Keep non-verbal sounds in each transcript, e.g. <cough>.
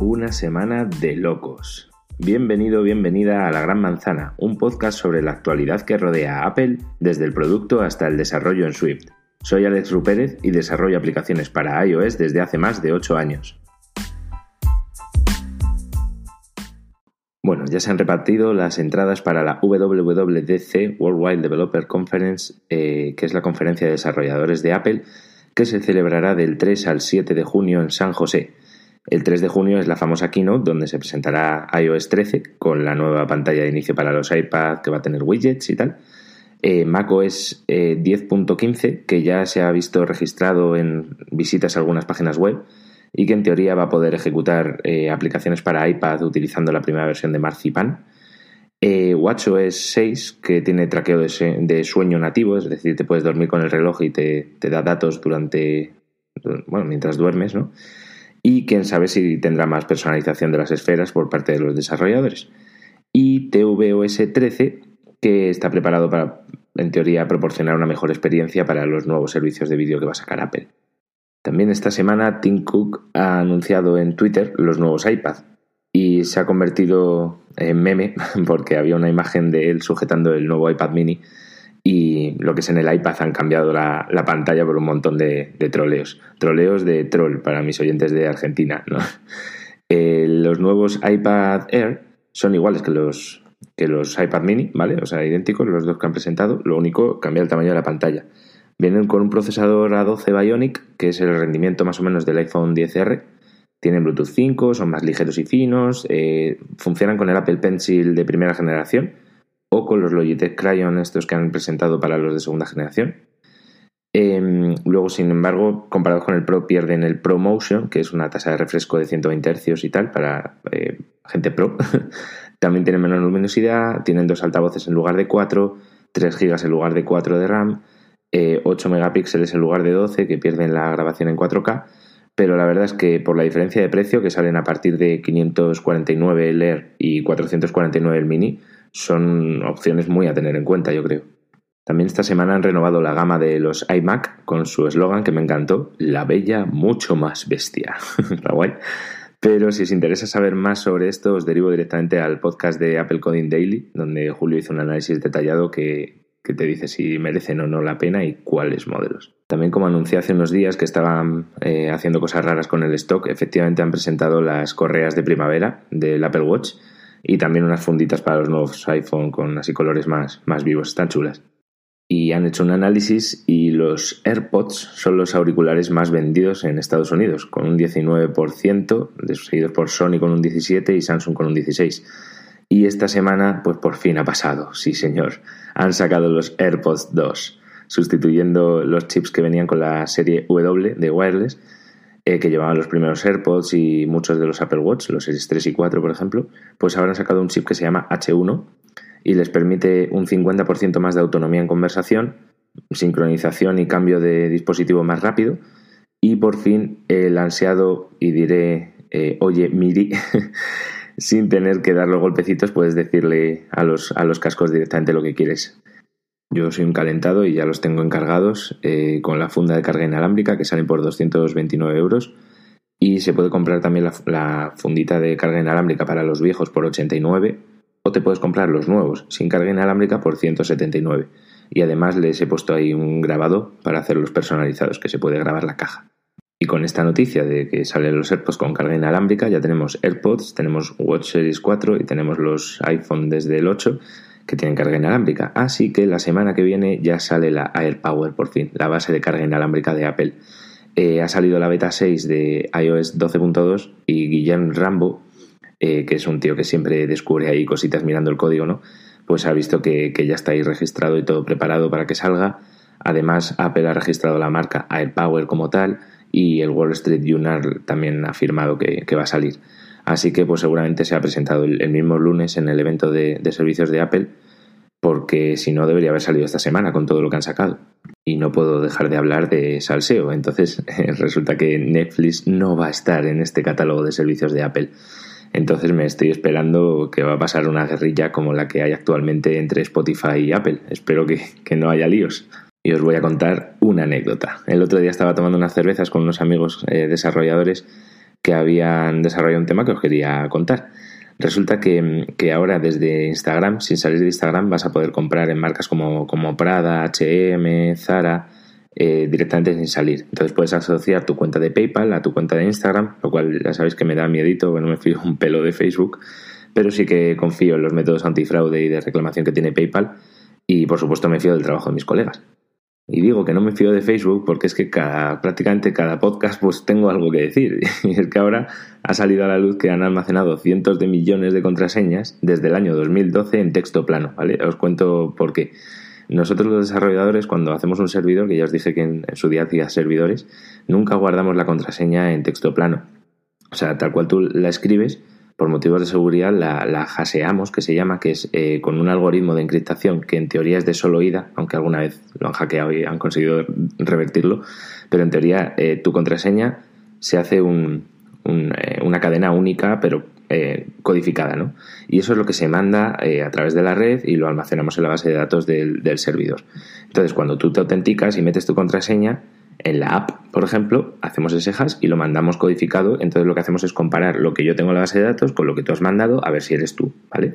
Una semana de locos. Bienvenido, bienvenida a La Gran Manzana, un podcast sobre la actualidad que rodea a Apple desde el producto hasta el desarrollo en Swift. Soy Alex Rupérez y desarrollo aplicaciones para iOS desde hace más de 8 años. Bueno, ya se han repartido las entradas para la WWDC, Worldwide Developer Conference, eh, que es la conferencia de desarrolladores de Apple, que se celebrará del 3 al 7 de junio en San José. El 3 de junio es la famosa keynote donde se presentará iOS 13 con la nueva pantalla de inicio para los iPad que va a tener widgets y tal. Eh, macOS 10.15 eh, que ya se ha visto registrado en visitas a algunas páginas web y que en teoría va a poder ejecutar eh, aplicaciones para iPad utilizando la primera versión de Marzipan. Eh, WatchOS 6, que tiene traqueo de, sueño nativo, es decir, te puedes dormir con el reloj y te, da datos durante, bueno, mientras duermes, ¿no? Y quién sabe si tendrá más personalización de las esferas por parte de los desarrolladores. Y tvOS 13, que está preparado para, en teoría, proporcionar una mejor experiencia para los nuevos servicios de vídeo que va a sacar Apple. También esta semana Tim Cook ha anunciado en Twitter los nuevos iPad y se ha convertido en meme <laughs> porque había una imagen de él sujetando el nuevo iPad mini y lo que es en el iPad han cambiado la, pantalla por un montón de, troleos. Troleos de troll para mis oyentes de Argentina. <laughs> Eh, los nuevos iPad Air son iguales que los, que los iPad mini, ¿vale? O sea, idénticos los dos que han presentado. Lo único, cambia el tamaño de la pantalla. Vienen con un procesador A12 Bionic, que es el rendimiento más o menos del iPhone 10R. Tienen Bluetooth 5, son más ligeros y finos, eh, funcionan con el Apple Pencil de primera generación o con los Logitech Crayon estos que han presentado para los de segunda generación. Em, luego, sin embargo, comparados con el Pro, pierden el Pro Motion, que es una tasa de refresco de 120 Hz y tal para eh, gente pro. <laughs> También tienen menos luminosidad, tienen dos altavoces en lugar de 4, 3 GB en lugar de 4 de RAM 8 eh, megapíxeles en lugar de 12 que pierden la grabación en 4K, pero la verdad es que por la diferencia de precio que salen a partir de 549 el Air y 449 el Mini, son opciones muy a tener en cuenta, yo creo. También esta semana han renovado la gama de los iMac con su eslogan que me encantó, la bella mucho más bestia. <laughs> Está guay. Pero si os interesa saber más sobre esto, os derivo directamente al podcast de Apple Coding Daily, donde Julio hizo un análisis detallado que, que te dice si merecen o no la pena y cuáles modelos. También como anuncié hace unos días que estaban eh, haciendo cosas raras con el stock, efectivamente han presentado las correas de primavera del Apple Watch y también unas funditas para los nuevos iPhone con así colores más, más vivos, están chulas. Y han hecho un análisis y los AirPods son los auriculares más vendidos en Estados Unidos, con un 19%, seguidos por Sony con un 17% y Samsung con un 16%. Y esta semana, pues por fin ha pasado, sí señor. Han sacado los AirPods 2, sustituyendo los chips que venían con la serie W de wireless, eh, que llevaban los primeros AirPods y muchos de los Apple Watch, los Series 3 y 4, por ejemplo. Pues ahora han sacado un chip que se llama H1 y les permite un 50% más de autonomía en conversación, sincronización y cambio de dispositivo más rápido. Y por fin el ansiado, y diré, eh, oye, Miri. <laughs> sin tener que dar los golpecitos, puedes decirle a los, a los cascos directamente lo que quieres. Yo soy un calentado y ya los tengo encargados eh, con la funda de carga inalámbrica que salen por 229 euros. Y se puede comprar también la, la, fundita de carga inalámbrica para los viejos por 89 o te puedes comprar los nuevos sin carga inalámbrica por 179. Y además les he puesto ahí un grabado para hacerlos personalizados que se puede grabar la caja. Y con esta noticia de que salen los AirPods con carga inalámbrica, ya tenemos AirPods, tenemos Watch Series 4 y tenemos los iPhone desde el 8 que tienen carga inalámbrica. Así que la semana que viene ya sale la AirPower por fin, la base de carga inalámbrica de Apple. Eh, ha salido la beta 6 de iOS 12.2 y Guillermo Rambo, eh, que es un tío que siempre descubre ahí cositas mirando el código, ¿no? Pues ha visto que, que ya está ahí registrado y todo preparado para que salga. Además, Apple ha registrado la marca AirPower como tal y el Wall Street Journal también ha afirmado que, va a salir. Así que pues seguramente se ha presentado el, mismo lunes en el evento de, servicios de Apple, porque si no debería haber salido esta semana con todo lo que han sacado. Y no puedo dejar de hablar de salseo. Entonces <laughs> resulta que Netflix no va a estar en este catálogo de servicios de Apple. Entonces me estoy esperando que va a pasar una guerrilla como la que hay actualmente entre Spotify y Apple. Espero que, que no haya líos y os voy a contar una anécdota. El otro día estaba tomando unas cervezas con unos amigos eh, desarrolladores que habían desarrollado un tema que os quería contar. Resulta que, ahora desde Instagram, sin salir de Instagram, vas a poder comprar en marcas como, como Prada, HM, Zara, eh, directamente sin salir. Entonces puedes asociar tu cuenta de PayPal a tu cuenta de Instagram, lo cual ya sabéis que me da miedito, no me fío un pelo de Facebook, pero sí que confío en los métodos antifraude y de reclamación que tiene PayPal y por supuesto me fío del trabajo de mis colegas. Y digo que no me fío de Facebook porque es que cada, prácticamente cada podcast pues tengo algo que decir. <laughs> Y es que ahora ha salido a la luz que han almacenado cientos de millones de contraseñas desde el año 2012 en texto plano. ¿vale? Os cuento por qué. Nosotros los desarrolladores cuando hacemos un servidor, que ya os dije que en, su día hacía servidores, nunca guardamos la contraseña en texto plano. O sea, tal cual tú la escribes, por motivos de seguridad la, la haseamos, que se llama, que es eh, con un algoritmo de encriptación que en teoría es de solo ida, aunque alguna vez lo han hackeado y han conseguido revertirlo, pero en teoría eh, tu contraseña se hace eh, una cadena única, pero codificada, ¿no? Y eso es lo que se manda a través de la red y lo almacenamos en la base de datos del, del servidor. Entonces, cuando tú te autenticas y metes tu contraseña, en la app, por ejemplo, hacemos ese hash y lo mandamos codificado. Entonces lo que hacemos es comparar lo que yo tengo en la base de datos con lo que tú has mandado a ver si eres tú, ¿vale?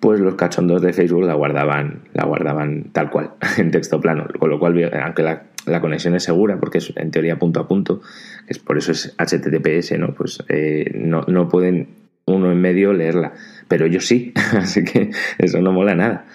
Pues los cachondos de Facebook la guardaban, la guardaban tal cual, <laughs> en texto plano. Con lo cual, aunque la, conexión es segura, porque es en teoría punto a punto, es por eso es HTTPS, ¿no? Pues eh, no, no pueden uno en medio leerla. Pero yo sí, <laughs> así que eso no mola nada.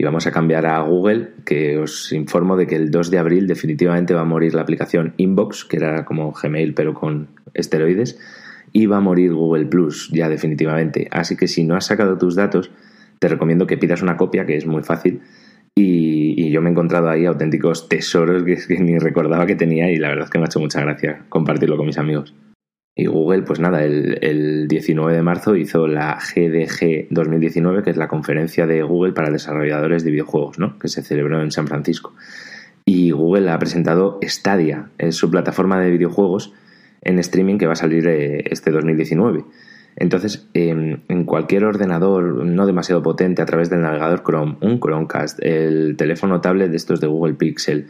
Y vamos a cambiar a Google, que os informo de que el 2 de abril definitivamente va a morir la aplicación Inbox, que era como Gmail pero con esteroides, y va a morir Google Plus ya definitivamente. Así que si no has sacado tus datos, te recomiendo que pidas una copia, que es muy fácil. Y, yo me he encontrado ahí auténticos tesoros que, que ni recordaba que tenía y la verdad es que me ha hecho mucha gracia compartirlo con mis amigos. Y Google, pues nada, el, 19 de marzo hizo la GDG 2019, que es la conferencia de Google para desarrolladores de videojuegos, ¿no? que se celebró en San Francisco. Y Google ha presentado Stadia, su plataforma de videojuegos en streaming que va a salir eh, este 2019. Entonces, en cualquier ordenador no demasiado potente a través del navegador Chrome, un Chromecast, el teléfono tablet de estos de Google Pixel,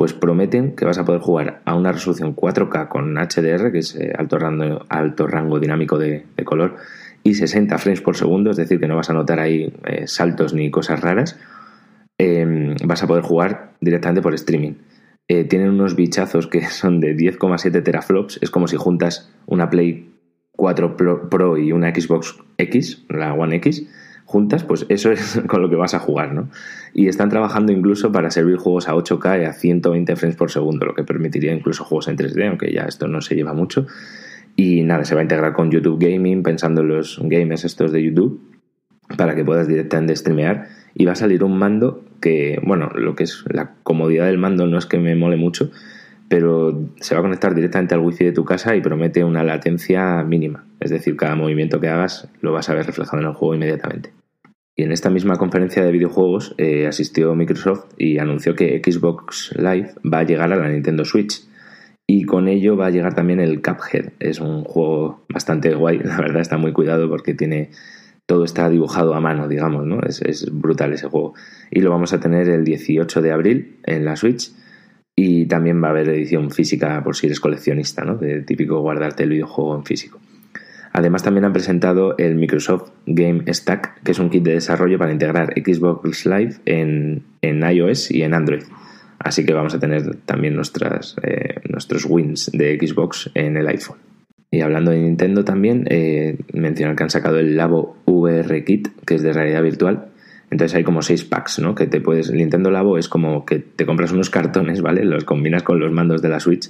pues prometen que vas a poder jugar a una resolución 4K con HDR, que es eh, alto, rango, alto rango dinámico de, color, y 60 frames por segundo, es decir, que no vas a notar ahí eh, saltos ni cosas raras, em, vas a poder jugar directamente por streaming. Eh, tienen unos bichazos que <laughs> son de 10,7 teraflops, es como si juntas una Play 4 Pro y una Xbox X, la One X, juntas, pues eso es <laughs> con lo que vas a jugar, ¿no? Y están trabajando incluso para servir juegos a 8K y a 120 frames por segundo, lo que permitiría incluso juegos en 3D, aunque ya esto no se lleva mucho. Y nada, se va a integrar con YouTube Gaming, pensando en los games estos de YouTube, para que puedas directamente streamear. Y va a salir un mando que, bueno, lo que es la comodidad del mando no es que me mole mucho, pero se va a conectar directamente al wifi de tu casa y promete una latencia mínima. Es decir, cada movimiento que hagas lo vas a ver reflejado en el juego inmediatamente. Y en esta misma conferencia de videojuegos eh, asistió Microsoft y anunció que Xbox Live va a llegar a la Nintendo Switch. Y con ello va a llegar también el Cuphead. Es un juego bastante guay, <laughs> la verdad está muy cuidado porque tiene todo está dibujado a mano, digamos, ¿no? Es, es brutal ese juego. Y lo vamos a tener el 18 de abril en la Switch. Y también va a haber edición física por si eres coleccionista, ¿no? De típico guardarte el videojuego en físico. Además también han presentado el Microsoft Game Stack, que es un kit de desarrollo para integrar Xbox Live en, iOS y en Android. Así que vamos a tener también nuestras, eh, nuestros wins de Xbox en el iPhone. Y hablando de Nintendo también, eh, mencionar que han sacado el Labo VR Kit, que es de realidad virtual. Entonces hay como seis packs, ¿no? Que te puedes. Nintendo Labo es como que te compras unos cartones, ¿vale? Los combinas con los mandos de la Switch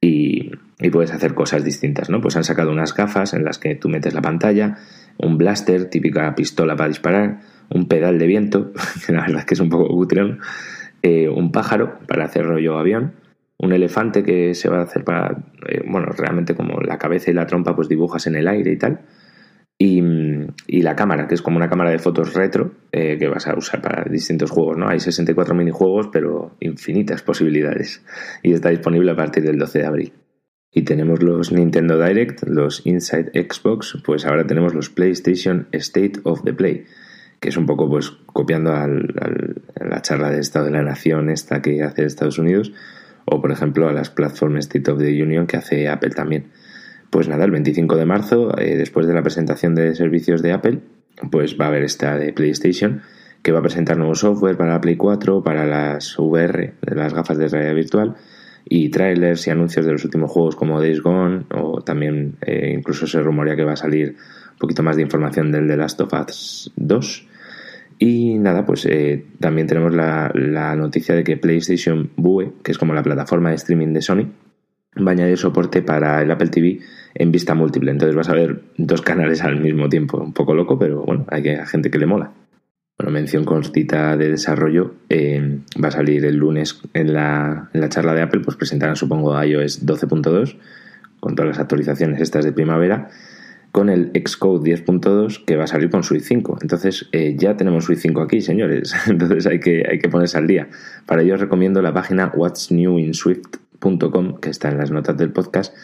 y, puedes hacer cosas distintas, ¿no? Pues han sacado unas gafas en las que tú metes la pantalla, un blaster, típica pistola para disparar, un pedal de viento, <laughs> que la verdad es que es un poco cutrón, eh, un pájaro para hacer rollo avión, un elefante que se va a hacer para, eh, bueno, realmente como la cabeza y la trompa pues dibujas en el aire y tal, y, la cámara, que es como una cámara de fotos retro eh, que vas a usar para distintos juegos, ¿no? Hay 64 minijuegos, pero infinitas posibilidades. Y está disponible a partir del 12 de abril. Y tenemos los Nintendo Direct, los Inside Xbox, pues ahora tenemos los PlayStation State of the Play, que es un poco pues copiando a la charla de Estado de la Nación esta que hace Estados Unidos, o por ejemplo a las plataformas State of the Union que hace Apple también. Pues nada, el 25 de marzo, eh, después de la presentación de servicios de Apple, pues va a haber esta de PlayStation, que va a presentar nuevo software para la Play 4, para las VR, las gafas de realidad virtual, y trailers y anuncios de los últimos juegos como Days Gone, o también eh, incluso se rumorea que va a salir un poquito más de información del The Last of Us 2. Y nada, pues eh, también tenemos la, la, noticia de que PlayStation Vue, que es como la plataforma de streaming de Sony, va a añadir soporte para el Apple TV en vista múltiple. Entonces vas a ver dos canales al mismo tiempo. Un poco loco, pero bueno, hay gente que le mola. Bueno, mención cortita de desarrollo. Eh, va a salir el lunes en la, charla de Apple, pues presentarán supongo iOS 12.2 con todas las actualizaciones estas de primavera con el Xcode 10.2 que va a salir con Swift 5. Entonces eh, ya tenemos Swift 5 aquí, señores. <laughs> Entonces hay que, hay que ponerse al día. Para ello os recomiendo la página What's New in Que está en las notas del podcast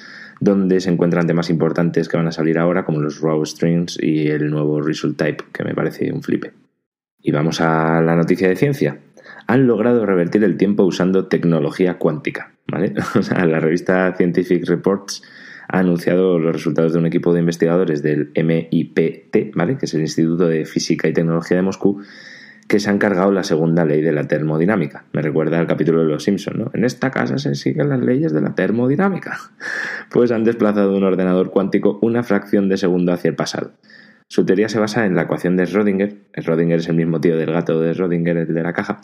donde se encuentran temas importantes que van a salir ahora como los raw strings y el nuevo result type que me parece un flipe. Y vamos a la noticia de ciencia. Han logrado revertir el tiempo usando tecnología cuántica. ¿vale? <laughs> O sea, la revista Scientific Reports ha anunciado los resultados de un equipo de investigadores del MIPT, ¿vale? que es el Instituto de Física y Tecnología de Moscú, que se han cargado la segunda ley de la termodinámica. Me recuerda al capítulo de Los Simpson, ¿no? En esta casa se siguen las leyes de la termodinámica. <laughs> Pues han desplazado un ordenador cuántico una fracción de segundo hacia el pasado. Su teoría se basa en la ecuación de Schrödinger. Schrödinger es el mismo tío del gato de Schrödinger, el de la caja.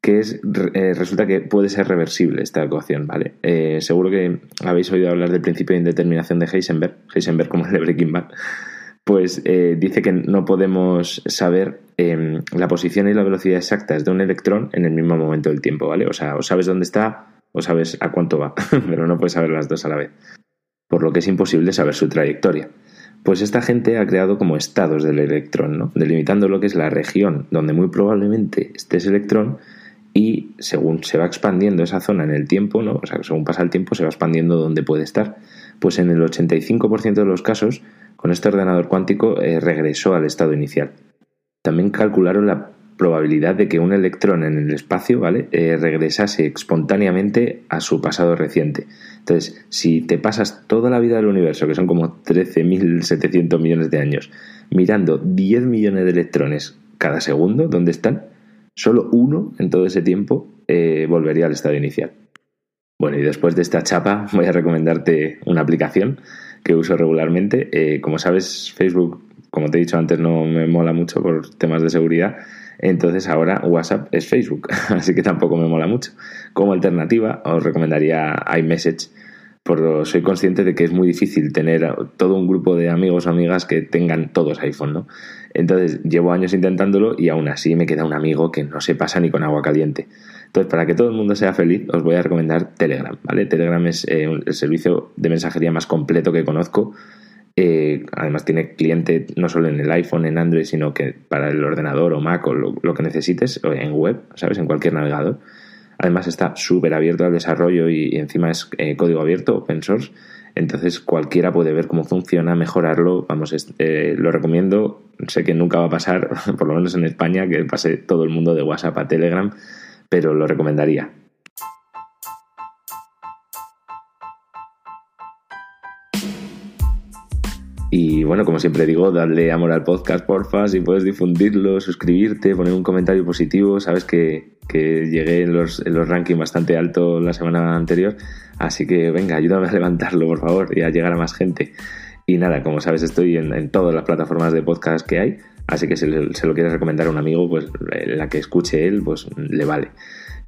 Que es, eh, resulta que puede ser reversible esta ecuación, ¿vale? Eh, seguro que habéis oído hablar del principio de indeterminación de Heisenberg, Heisenberg como el de Breaking Bad, pues eh, dice que no podemos saber em, la posición y la velocidad exactas de un electrón en el mismo momento del tiempo, ¿vale? O sea, o sabes dónde está o sabes a cuánto va, <laughs> pero no puedes saber las dos a la vez. Por lo que es imposible saber su trayectoria. Pues esta gente ha creado como estados del electrón, ¿no? delimitando lo que es la región donde muy probablemente esté ese electrón y según se va expandiendo esa zona en el tiempo, ¿no? o sea, según pasa el tiempo se va expandiendo donde puede estar. Pues en el 85% de los casos, con este ordenador cuántico eh, regresó al estado inicial. También calcularon la probabilidad de que un electrón en el espacio ¿vale? Eh, regresase espontáneamente a su pasado reciente. Entonces, si te pasas toda la vida del universo, que son como 13.700 millones de años, mirando 10 millones de electrones cada segundo, ¿dónde están? Solo uno en todo ese tiempo eh, volvería al estado inicial. Bueno, y después de esta chapa voy a recomendarte una aplicación que uso regularmente. Eh, como sabes, Facebook, como te he dicho antes, no me mola mucho por temas de seguridad entonces ahora WhatsApp es Facebook, <laughs> así que tampoco me mola mucho. Como alternativa os recomendaría iMessage, porque soy consciente de que es muy difícil tener todo un grupo de amigos o amigas que tengan todos iPhone, ¿no? Entonces llevo años intentándolo y aún así me queda un amigo que no se pasa ni con agua caliente. Entonces, para que todo el mundo sea feliz, os voy a recomendar Telegram, ¿vale? Telegram es eh, el servicio de mensajería más completo que conozco eh, además tiene cliente no solo en el iPhone, en Android, sino que para el ordenador o Mac o lo, que necesites, en web, ¿sabes? En cualquier navegador. Además está súper abierto al desarrollo y, encima es eh, código abierto, open source. Entonces cualquiera puede ver cómo funciona, mejorarlo. Vamos, eh, lo recomiendo. Sé que nunca va a pasar, <laughs> por lo menos en España, que pase todo el mundo de WhatsApp a Telegram, pero lo recomendaría. Y bueno, como siempre digo, dale amor al podcast, porfa, si puedes difundirlo, suscribirte, poner un comentario positivo. Sabes que, que llegué en los, en los rankings bastante alto la semana anterior, así que venga, ayúdame a levantarlo, por favor, y a llegar a más gente. Y nada, como sabes, estoy en, en todas las plataformas de podcast que hay, así que si se lo quieres recomendar a un amigo, pues la que escuche él, pues le vale.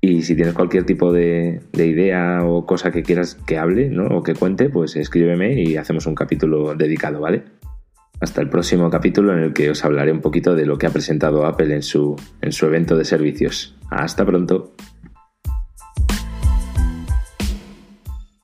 Y si tienes cualquier tipo de, idea o cosa que quieras que hable ¿no? o que cuente, pues escríbeme y hacemos un capítulo dedicado, ¿vale? Hasta el próximo capítulo en el que os hablaré un poquito de lo que ha presentado Apple en su, en su evento de servicios. Hasta pronto.